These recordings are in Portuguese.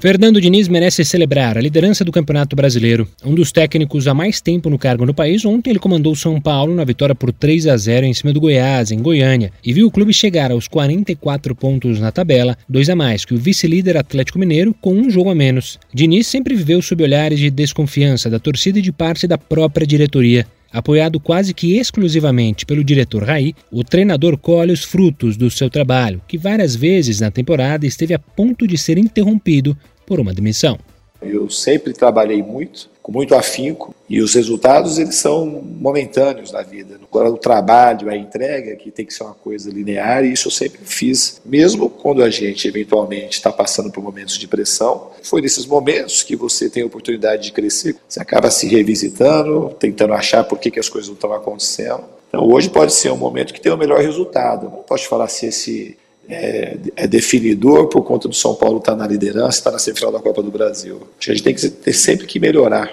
Fernando Diniz merece celebrar a liderança do Campeonato Brasileiro. Um dos técnicos há mais tempo no cargo no país, ontem ele comandou São Paulo na vitória por 3 a 0 em cima do Goiás, em Goiânia, e viu o clube chegar aos 44 pontos na tabela, dois a mais que o vice-líder Atlético Mineiro, com um jogo a menos. Diniz sempre viveu sob olhares de desconfiança da torcida e de parte da própria diretoria. Apoiado quase que exclusivamente pelo diretor Raí, o treinador colhe os frutos do seu trabalho, que várias vezes na temporada esteve a ponto de ser interrompido por uma demissão. Eu sempre trabalhei muito, com muito afinco, e os resultados eles são momentâneos na vida. Agora o trabalho, a entrega, que tem que ser uma coisa linear, e isso eu sempre fiz, mesmo quando a gente eventualmente está passando por momentos de pressão. Foi nesses momentos que você tem a oportunidade de crescer, você acaba se revisitando, tentando achar por que, que as coisas não estão acontecendo. Então hoje pode ser um momento que tem o melhor resultado. Não posso falar se esse é, é, definidor por conta do São Paulo estar tá na liderança, estar tá na semifinal da Copa do Brasil. A gente tem que ter sempre que melhorar.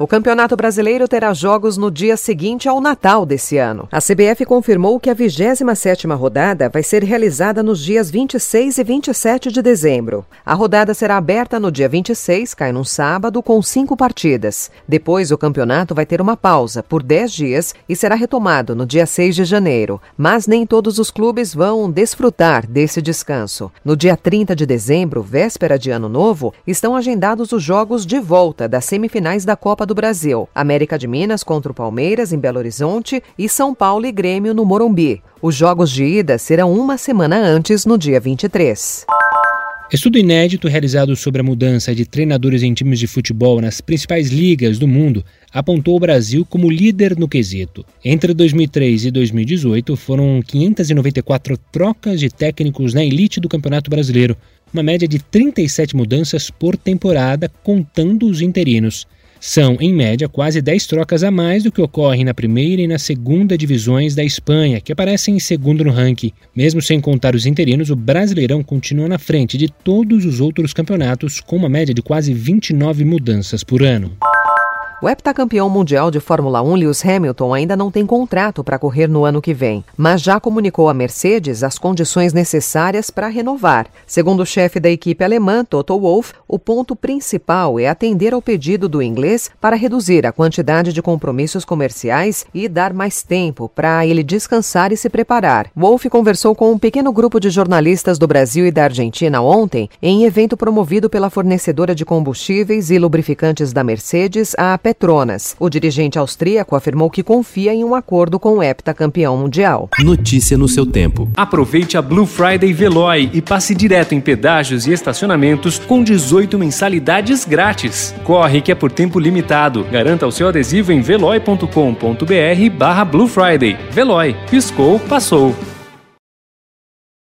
O Campeonato Brasileiro terá jogos no dia seguinte ao Natal desse ano. A CBF confirmou que a 27ª rodada vai ser realizada nos dias 26 e 27 de dezembro. A rodada será aberta no dia 26, cai num sábado, com cinco partidas. Depois, o campeonato vai ter uma pausa por 10 dias e será retomado no dia 6 de janeiro. Mas nem todos os clubes vão desfrutar desse descanso. No dia 30 de dezembro, véspera de Ano Novo, estão agendados os jogos de volta das semifinais da Copa do Brasil. América de Minas contra o Palmeiras em Belo Horizonte e São Paulo e Grêmio no Morumbi. Os jogos de ida serão uma semana antes, no dia 23. Estudo inédito realizado sobre a mudança de treinadores em times de futebol nas principais ligas do mundo apontou o Brasil como líder no quesito. Entre 2003 e 2018 foram 594 trocas de técnicos na elite do Campeonato Brasileiro, uma média de 37 mudanças por temporada, contando os interinos. São, em média, quase 10 trocas a mais do que ocorre na primeira e na segunda divisões da Espanha, que aparecem em segundo no ranking. Mesmo sem contar os interinos, o Brasileirão continua na frente de todos os outros campeonatos, com uma média de quase 29 mudanças por ano. O heptacampeão mundial de Fórmula 1 Lewis Hamilton ainda não tem contrato para correr no ano que vem, mas já comunicou à Mercedes as condições necessárias para renovar. Segundo o chefe da equipe alemã, Toto Wolff, o ponto principal é atender ao pedido do inglês para reduzir a quantidade de compromissos comerciais e dar mais tempo para ele descansar e se preparar. Wolff conversou com um pequeno grupo de jornalistas do Brasil e da Argentina ontem, em evento promovido pela fornecedora de combustíveis e lubrificantes da Mercedes, a Petronas. O dirigente austríaco afirmou que confia em um acordo com o heptacampeão mundial. Notícia no seu tempo. Aproveite a Blue Friday Veloy e passe direto em pedágios e estacionamentos com 18 mensalidades grátis. Corre que é por tempo limitado. Garanta o seu adesivo em veloy.com.br barra Blue Friday. Veloy. Piscou, passou.